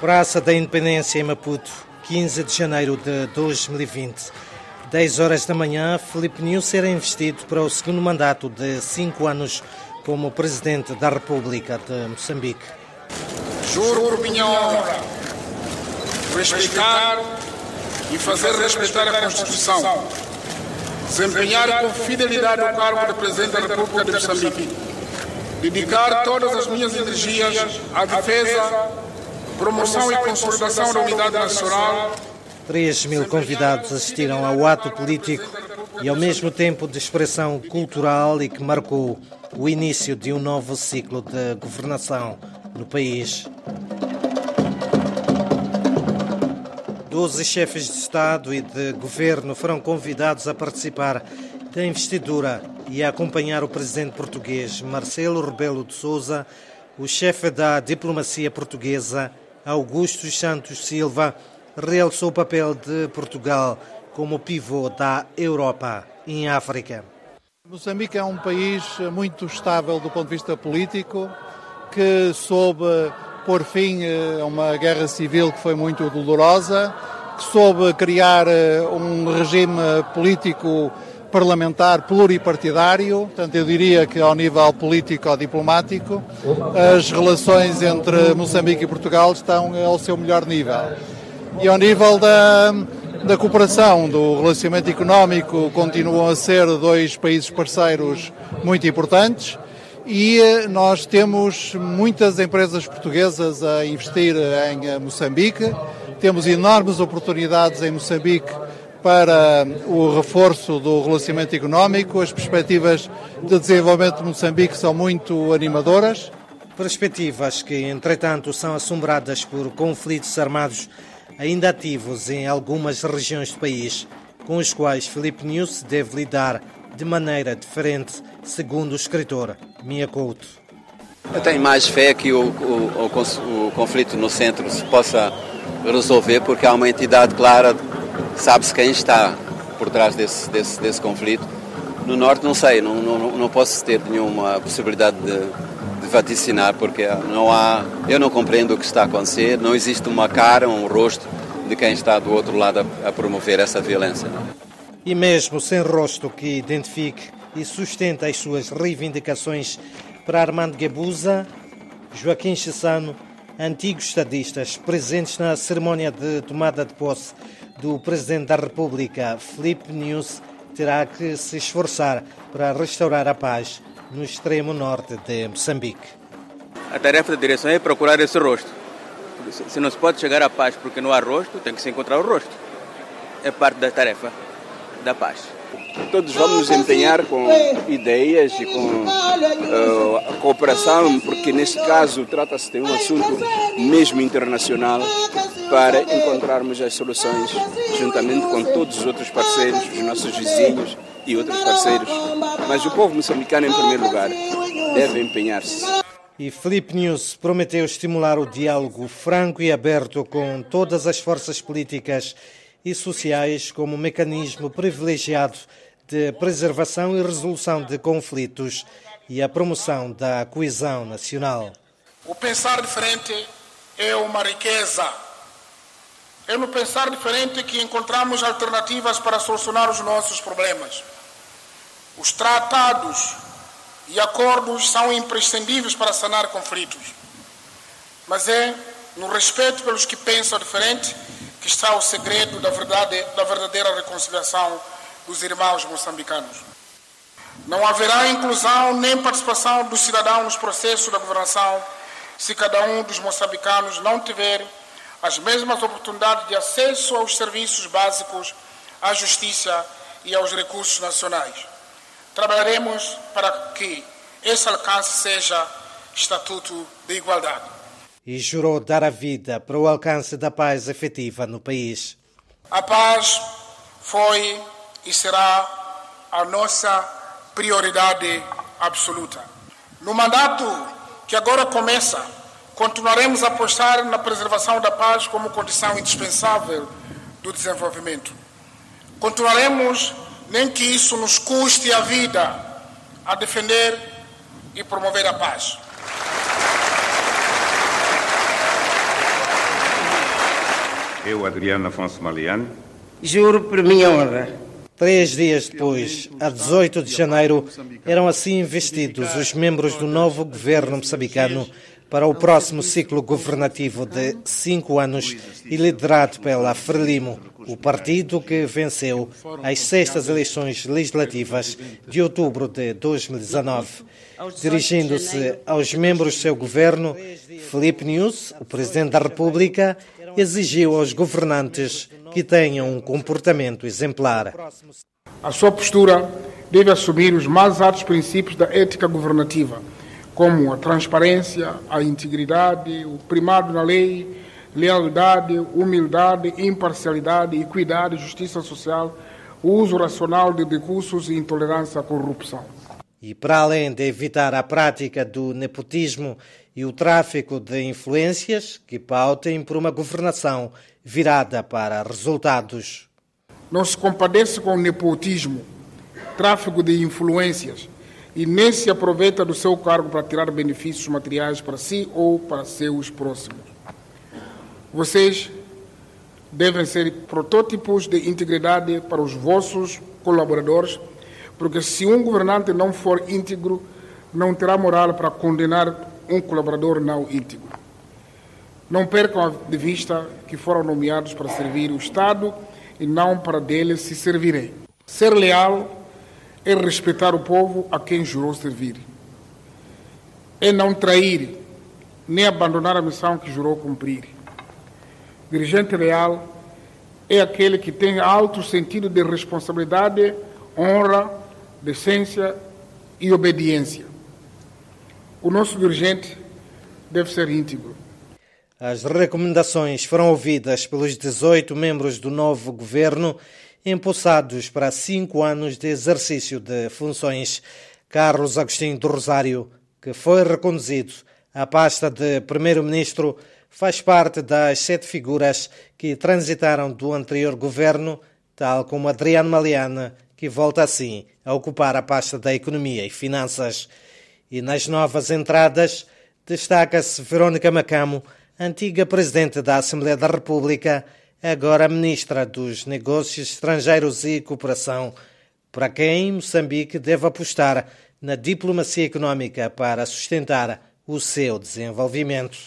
Praça da Independência em Maputo, 15 de janeiro de 2020. 10 horas da manhã, Felipe Nunes será investido para o segundo mandato de 5 anos como Presidente da República de Moçambique. Juro por minha honra respeitar e fazer respeitar a Constituição, desempenhar com fidelidade o cargo de Presidente da República de Moçambique, dedicar todas as minhas energias à defesa, promoção e consolidação da unidade nacional 3 mil convidados assistiram ao ato político e ao mesmo tempo de expressão cultural e que marcou o início de um novo ciclo de governação no país. Doze chefes de Estado e de governo foram convidados a participar da investidura e a acompanhar o presidente português Marcelo Rebelo de Sousa, o chefe da diplomacia portuguesa Augusto Santos Silva realçou o papel de Portugal como pivô da Europa em África. Moçambique é um país muito estável do ponto de vista político, que soube pôr fim a uma guerra civil que foi muito dolorosa, que soube criar eh, um regime político parlamentar pluripartidário, portanto eu diria que ao nível político-diplomático as relações entre Moçambique e Portugal estão ao seu melhor nível. E ao nível da, da cooperação, do relacionamento económico, continuam a ser dois países parceiros muito importantes e eh, nós temos muitas empresas portuguesas a investir em eh, Moçambique, temos enormes oportunidades em Moçambique para o reforço do relacionamento económico, as perspectivas de desenvolvimento de Moçambique são muito animadoras. Perspectivas que, entretanto, são assombradas por conflitos armados ainda ativos em algumas regiões do país, com os quais Felipe News deve lidar de maneira diferente, segundo o escritor Mia Couto. Eu tenho mais fé que o, o, o, o conflito no centro se possa resolver, porque há uma entidade clara, sabe-se quem está por trás desse, desse, desse conflito. No norte não sei, não, não, não posso ter nenhuma possibilidade de, de vaticinar, porque não há, eu não compreendo o que está a acontecer, não existe uma cara, um rosto de quem está do outro lado a, a promover essa violência. E mesmo sem rosto que identifique e sustenta as suas reivindicações para Armando Guebuza, Joaquim Chissano, antigos estadistas presentes na cerimónia de tomada de posse do Presidente da República, Felipe News, terá que se esforçar para restaurar a paz no extremo norte de Moçambique. A tarefa da direção é procurar esse rosto. Se não se pode chegar à paz porque não há rosto, tem que se encontrar o rosto. É parte da tarefa da paz. Todos vamos nos empenhar com ideias e com uh, cooperação, porque neste caso trata-se de um assunto mesmo internacional, para encontrarmos as soluções juntamente com todos os outros parceiros, os nossos vizinhos e outros parceiros. Mas o povo moçambicano, em primeiro lugar, deve empenhar-se. E Felipe News prometeu estimular o diálogo franco e aberto com todas as forças políticas e sociais como mecanismo privilegiado de preservação e resolução de conflitos e a promoção da coesão nacional. O pensar diferente é uma riqueza. É no pensar diferente que encontramos alternativas para solucionar os nossos problemas. Os tratados e acordos são imprescindíveis para sanar conflitos. Mas é no respeito pelos que pensam diferente que está o segredo da, verdade, da verdadeira reconciliação dos irmãos moçambicanos. Não haverá inclusão nem participação do cidadão nos processos da governação se cada um dos moçambicanos não tiver as mesmas oportunidades de acesso aos serviços básicos, à justiça e aos recursos nacionais. Trabalharemos para que esse alcance seja estatuto de igualdade. E jurou dar a vida para o alcance da paz efetiva no país. A paz foi e será a nossa prioridade absoluta. No mandato que agora começa, continuaremos a apostar na preservação da paz como condição indispensável do desenvolvimento. Continuaremos nem que isso nos custe a vida, a defender e promover a paz. Eu, Adriano Afonso Maliani. Juro por minha honra. Três dias depois, a 18 de janeiro, eram assim investidos os membros do novo governo moçambicano para o próximo ciclo governativo de cinco anos e liderado pela Frelimo, o partido que venceu as sextas eleições legislativas de outubro de 2019. Dirigindo-se aos membros do seu governo, Felipe News, o Presidente da República, exigiu aos governantes que tenham um comportamento exemplar. A sua postura deve assumir os mais altos princípios da ética governativa, como a transparência, a integridade, o primado na lei, lealdade, humildade, imparcialidade, equidade, justiça social, uso racional de recursos e intolerância à corrupção. E para além de evitar a prática do nepotismo e o tráfico de influências, que pautem por uma governação virada para resultados. Não se compadece com o nepotismo, tráfico de influências e nem se aproveita do seu cargo para tirar benefícios materiais para si ou para seus próximos. Vocês devem ser protótipos de integridade para os vossos colaboradores, porque se um governante não for íntegro, não terá moral para condenar um colaborador não íntegro. Não percam de vista que foram nomeados para servir o Estado e não para dele se servirem. Ser leal é respeitar o povo a quem jurou servir. É não trair, nem abandonar a missão que jurou cumprir. Dirigente leal é aquele que tem alto sentido de responsabilidade, honra, decência e obediência. O nosso dirigente deve ser íntegro. As recomendações foram ouvidas pelos 18 membros do novo governo, impulsados para cinco anos de exercício de funções. Carlos Agostinho do Rosário, que foi reconduzido à pasta de primeiro-ministro, faz parte das sete figuras que transitaram do anterior governo, tal como Adriano Maliana, que volta assim a ocupar a pasta da Economia e Finanças. E nas novas entradas destaca-se Verónica Macamo, antiga Presidente da Assembleia da República, agora Ministra dos Negócios Estrangeiros e Cooperação, para quem Moçambique deve apostar na diplomacia econômica para sustentar o seu desenvolvimento.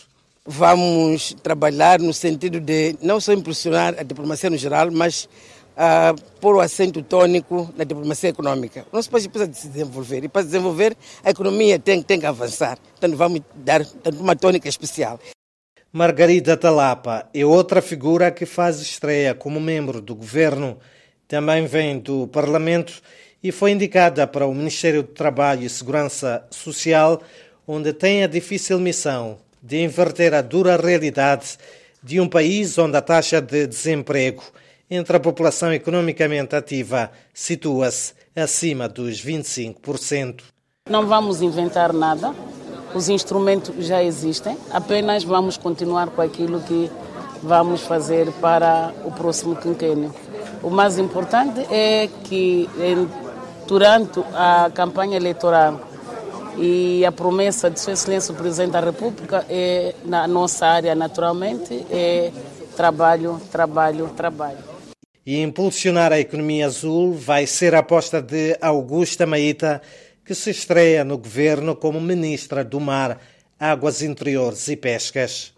Vamos trabalhar no sentido de não só impulsionar a diplomacia no geral, mas uh, pôr o acento tônico na diplomacia econômica. O nosso país precisa de se desenvolver e para desenvolver a economia tem, tem que avançar. Então vamos dar uma tônica especial. Margarida Talapa é outra figura que faz estreia como membro do governo. Também vem do Parlamento e foi indicada para o Ministério do Trabalho e Segurança Social, onde tem a difícil missão de inverter a dura realidade de um país onde a taxa de desemprego entre a população economicamente ativa situa-se acima dos 25%. Não vamos inventar nada, os instrumentos já existem, apenas vamos continuar com aquilo que vamos fazer para o próximo quinquênio. O mais importante é que durante a campanha eleitoral e a promessa de Sua Excelência o Presidente da República é na nossa área naturalmente é trabalho, trabalho, trabalho. E impulsionar a economia azul vai ser a aposta de Augusta Maíta, que se estreia no governo como ministra do Mar, Águas Interiores e Pescas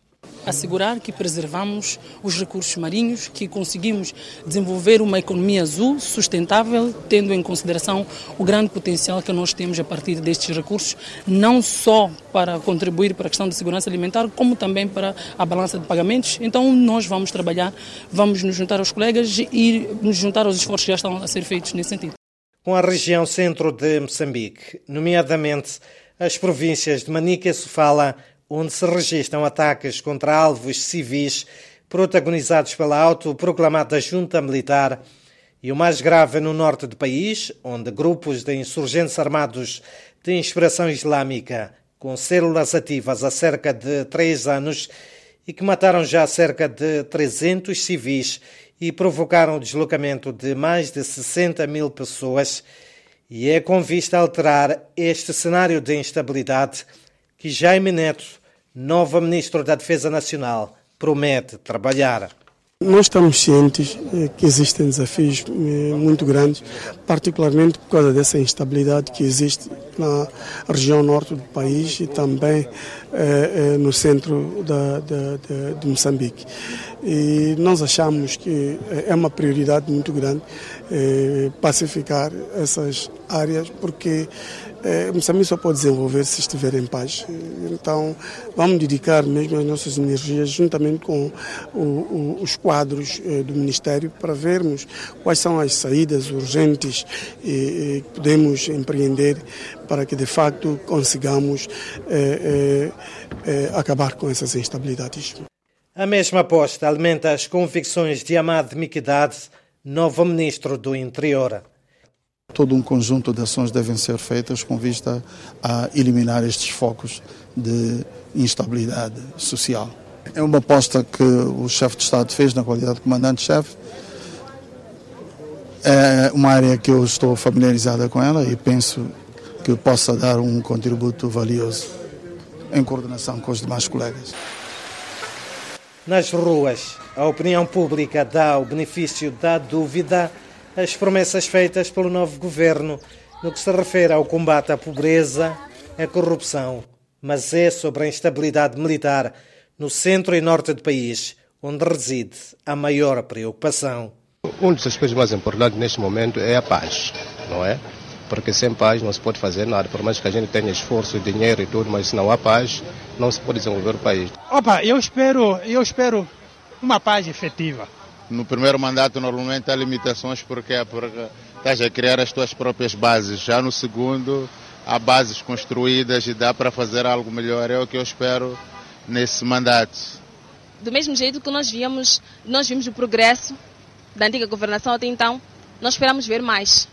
assegurar que preservamos os recursos marinhos, que conseguimos desenvolver uma economia azul sustentável, tendo em consideração o grande potencial que nós temos a partir destes recursos, não só para contribuir para a questão da segurança alimentar, como também para a balança de pagamentos. Então, nós vamos trabalhar, vamos nos juntar aos colegas e nos juntar aos esforços que já estão a ser feitos nesse sentido. Com a região centro de Moçambique, nomeadamente as províncias de Manica e Sofala, onde se registram ataques contra alvos civis protagonizados pela autoproclamada junta militar, e o mais grave no norte do país, onde grupos de insurgentes armados de inspiração islâmica, com células ativas há cerca de três anos e que mataram já cerca de 300 civis e provocaram o deslocamento de mais de 60 mil pessoas, e é com vista a alterar este cenário de instabilidade que Jaime Neto nova Ministra da Defesa Nacional promete trabalhar. Nós estamos cientes eh, que existem desafios eh, muito grandes, particularmente por causa dessa instabilidade que existe na região norte do país e também no centro da, da, da, de Moçambique. E nós achamos que é uma prioridade muito grande pacificar essas áreas, porque é, Moçambique só pode desenvolver se estiver em paz. Então, vamos dedicar mesmo as nossas energias, juntamente com o, o, os quadros do Ministério, para vermos quais são as saídas urgentes que podemos empreender para que, de facto, consigamos eh, eh, acabar com essas instabilidades. A mesma aposta alimenta as convicções de Amad Miquidade, novo Ministro do Interior. Todo um conjunto de ações devem ser feitas com vista a eliminar estes focos de instabilidade social. É uma aposta que o chefe de Estado fez na qualidade de comandante-chefe. É uma área que eu estou familiarizada com ela e penso que possa dar um contributo valioso em coordenação com os demais colegas. Nas ruas, a opinião pública dá o benefício da dúvida as promessas feitas pelo novo governo no que se refere ao combate à pobreza, à corrupção, mas é sobre a instabilidade militar no centro e norte do país, onde reside a maior preocupação. Um dos aspectos mais importantes neste momento é a paz, não é? Porque sem paz não se pode fazer nada, por mais que a gente tenha esforço, dinheiro e tudo, mas se não há paz, não se pode desenvolver o país. Opa, eu espero, eu espero uma paz efetiva no primeiro mandato normalmente há limitações porque, porque estás a criar as tuas próprias bases. Já no segundo há bases construídas e dá para fazer algo melhor. É o que eu espero nesse mandato. Do mesmo jeito que nós vimos, nós vimos o progresso da antiga governação até então, nós esperamos ver mais.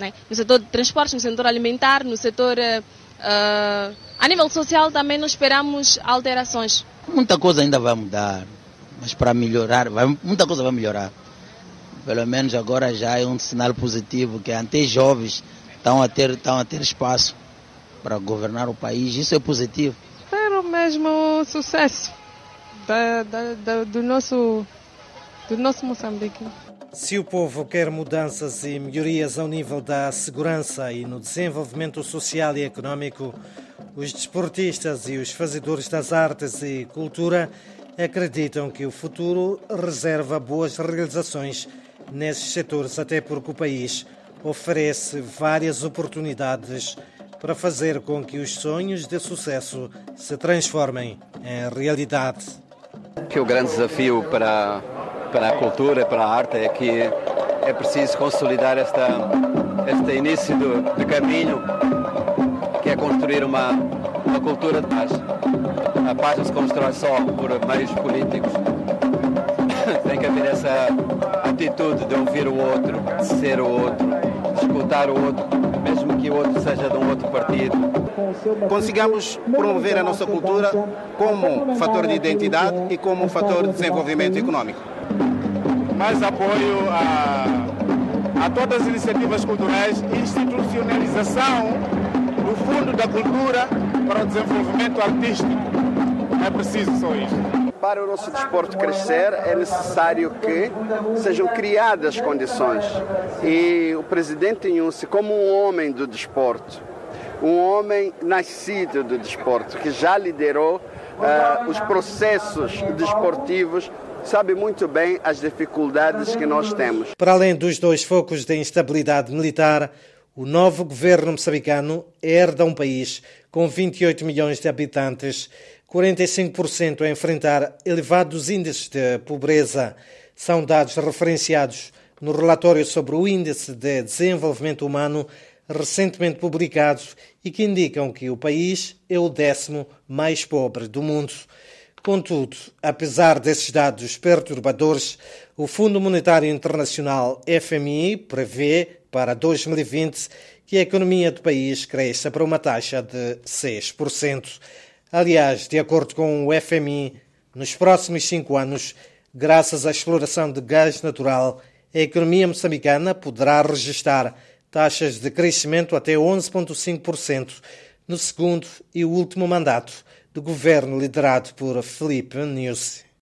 Né? No setor de transportes, no setor alimentar, no setor. Uh, a nível social também nós esperamos alterações. Muita coisa ainda vai mudar mas para melhorar, vai, muita coisa vai melhorar. Pelo menos agora já é um sinal positivo que até jovens estão a ter, estão a ter espaço para governar o país. Isso é positivo. Espero mesmo sucesso da, da, da, do, nosso, do nosso Moçambique. Se o povo quer mudanças e melhorias ao nível da segurança e no desenvolvimento social e econômico, os desportistas e os fazedores das artes e cultura acreditam que o futuro reserva boas realizações nesses setores, até porque o país oferece várias oportunidades para fazer com que os sonhos de sucesso se transformem em realidade. Que o grande desafio para, para a cultura, para a arte, é que é preciso consolidar esta, este início do, de caminho, que é construir uma, uma cultura de paz. A paz não se constrói só por meios políticos. Tem que haver essa atitude de ouvir o outro, de ser o outro, de escutar o outro, mesmo que o outro seja de um outro partido. Consigamos promover a nossa cultura como fator de identidade e como fator de desenvolvimento econômico. Mais apoio a, a todas as iniciativas culturais, institucionalização do Fundo da Cultura para o Desenvolvimento Artístico é preciso só isso. Para o nosso desporto crescer, é necessário que sejam criadas condições. E o presidente Inhusse, como um homem do desporto, um homem nascido do desporto, que já liderou uh, os processos desportivos, sabe muito bem as dificuldades que nós temos. Para além dos dois focos de instabilidade militar, o novo governo moçambicano herda um país com 28 milhões de habitantes 45% a enfrentar elevados índices de pobreza. São dados referenciados no relatório sobre o Índice de Desenvolvimento Humano recentemente publicado e que indicam que o país é o décimo mais pobre do mundo. Contudo, apesar desses dados perturbadores, o Fundo Monetário Internacional FMI prevê para 2020 que a economia do país cresça para uma taxa de 6%. Aliás, de acordo com o FMI, nos próximos cinco anos, graças à exploração de gás natural, a economia moçambicana poderá registrar taxas de crescimento até 11,5% no segundo e último mandato do governo liderado por Felipe Nyusi.